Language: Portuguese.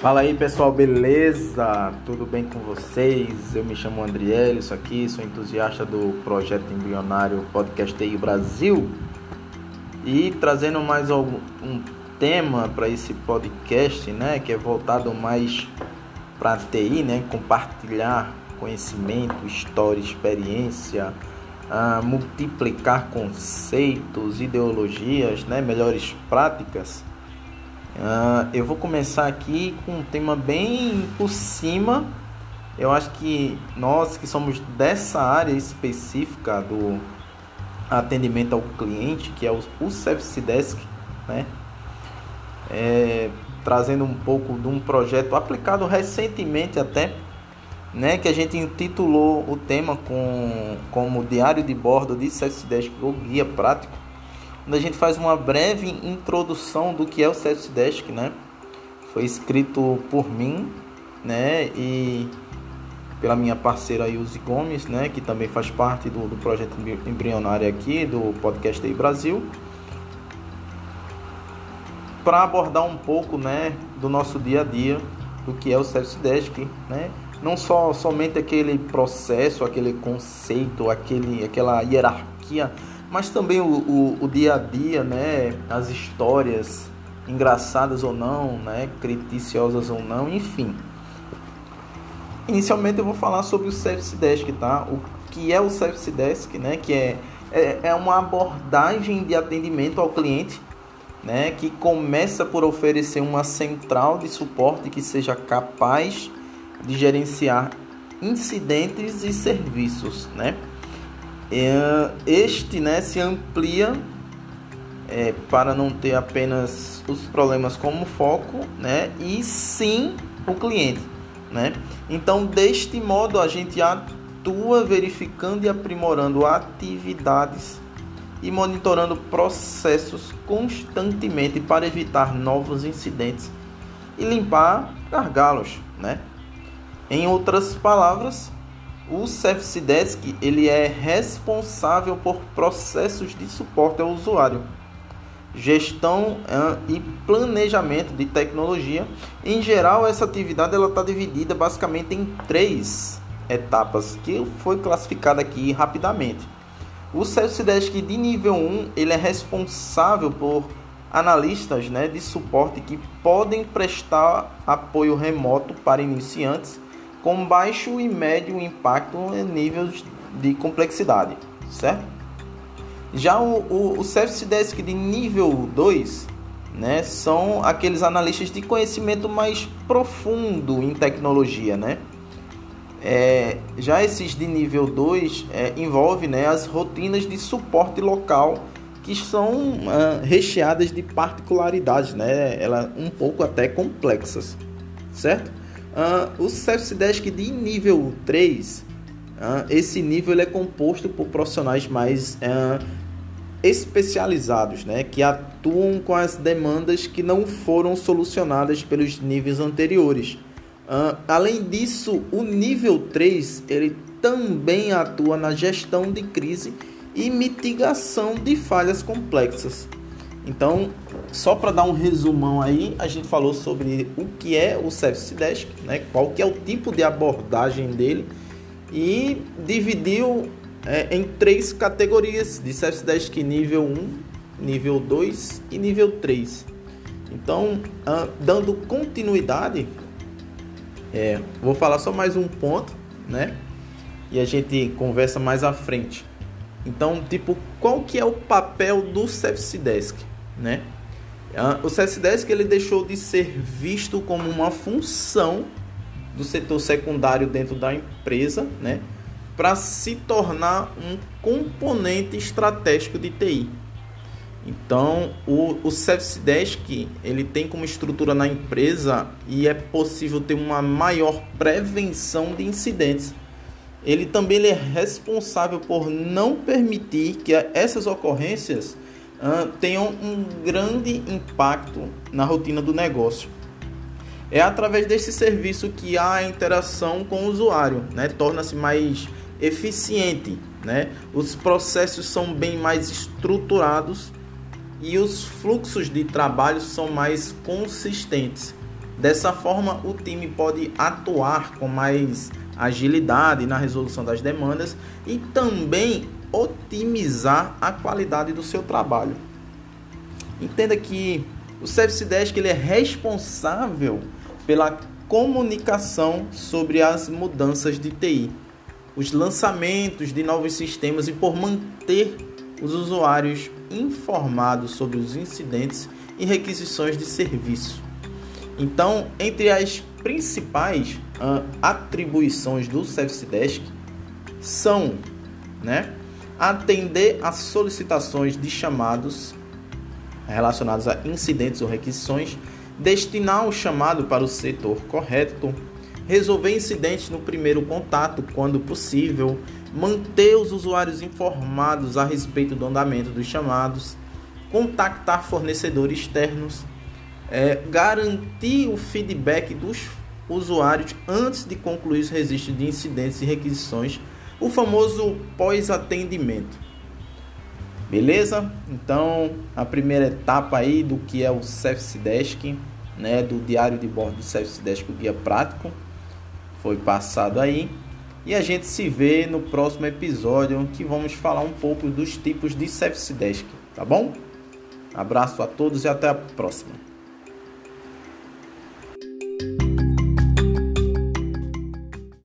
Fala aí pessoal, beleza? Tudo bem com vocês? Eu me chamo Andriel, isso aqui, sou entusiasta do projeto embrionário Podcast TI Brasil e trazendo mais algum, um tema para esse podcast, né, que é voltado mais para TI, né, compartilhar conhecimento, história, experiência, uh, multiplicar conceitos, ideologias, né, melhores práticas. Uh, eu vou começar aqui com um tema bem por cima. Eu acho que nós que somos dessa área específica do atendimento ao cliente, que é o, o Service Desk, né? É, trazendo um pouco de um projeto aplicado recentemente até, né? Que a gente intitulou o tema com, como Diário de Bordo de Service Desk ou Guia Prático onde a gente faz uma breve introdução do que é o Service Desk, né? Foi escrito por mim, né? E pela minha parceira Yuzi Gomes, né? Que também faz parte do, do projeto embrionário aqui do Podcast aí Brasil. Para abordar um pouco, né? Do nosso dia a dia, do que é o Service Desk, né? Não só somente aquele processo, aquele conceito, aquele, aquela hierarquia mas também o, o, o, dia a dia, né? As histórias engraçadas ou não, né? Criticiosas ou não, enfim. Inicialmente eu vou falar sobre o Service Desk, tá? O que é o Service Desk, né? Que é, é, é uma abordagem de atendimento ao cliente, né? Que começa por oferecer uma central de suporte que seja capaz de gerenciar incidentes e serviços, né? É, este né, se amplia é, para não ter apenas os problemas como foco, né, e sim o cliente, né? Então, deste modo, a gente atua verificando e aprimorando atividades e monitorando processos constantemente para evitar novos incidentes e limpar gargalos, né? Em outras palavras, o Service Desk ele é responsável por processos de suporte ao usuário, gestão e planejamento de tecnologia. Em geral, essa atividade ela está dividida basicamente em três etapas que foi classificada aqui rapidamente. O Service Desk de nível 1 ele é responsável por analistas né, de suporte que podem prestar apoio remoto para iniciantes com baixo e médio impacto em níveis de complexidade, certo? Já o, o, o Service Desk de nível 2 né, são aqueles analistas de conhecimento mais profundo em tecnologia, né? É, já esses de nível 2 é, né, as rotinas de suporte local que são uh, recheadas de particularidades, né? Ela um pouco até complexas, certo? Uh, o Service Desk de nível 3, uh, ah, esse nível é composto por profissionais mais uh, especializados, né, que atuam com as demandas que não foram solucionadas pelos níveis anteriores. além disso, o nível 3 ele também atua na gestão de crise e mitigação de falhas complexas. Então, só para dar um resumão aí, a gente falou sobre o que é o Service Desk, né? qual que é o tipo de abordagem dele e dividiu é, em três categorias de Service Desk nível 1, nível 2 e nível 3. Então, ah, dando continuidade, é, vou falar só mais um ponto, né? E a gente conversa mais à frente. Então, tipo, qual que é o papel do Service Desk? né? Ah, o CS10 que ele deixou de ser visto como uma função do setor secundário dentro da empresa, né? Para se tornar um componente estratégico de TI. Então, o, o Service Desk ele tem como estrutura na empresa e é possível ter uma maior prevenção de incidentes. Ele também ele é responsável por não permitir que essas ocorrências tenham um grande impacto na rotina do negócio. É através desse serviço que a interação com o usuário, né? torna-se mais eficiente, né? os processos são bem mais estruturados e os fluxos de trabalho são mais consistentes. Dessa forma, o time pode atuar com mais agilidade na resolução das demandas e também otimizar a qualidade do seu trabalho. Entenda que o Service Desk ele é responsável pela comunicação sobre as mudanças de TI, os lançamentos de novos sistemas e por manter os usuários informados sobre os incidentes e requisições de serviço. Então, entre as principais uh, atribuições do Service Desk são, né, atender às solicitações de chamados relacionados a incidentes ou requisições, destinar o chamado para o setor correto, resolver incidentes no primeiro contato, quando possível, manter os usuários informados a respeito do andamento dos chamados, contactar fornecedores externos, é, garantir o feedback dos usuários antes de concluir os registros de incidentes e requisições, o famoso pós-atendimento. Beleza? Então, a primeira etapa aí do que é o Service Desk, né, do diário de bordo do Service Desk, o guia prático, foi passado aí. E a gente se vê no próximo episódio que vamos falar um pouco dos tipos de Service Desk, tá bom? Abraço a todos e até a próxima.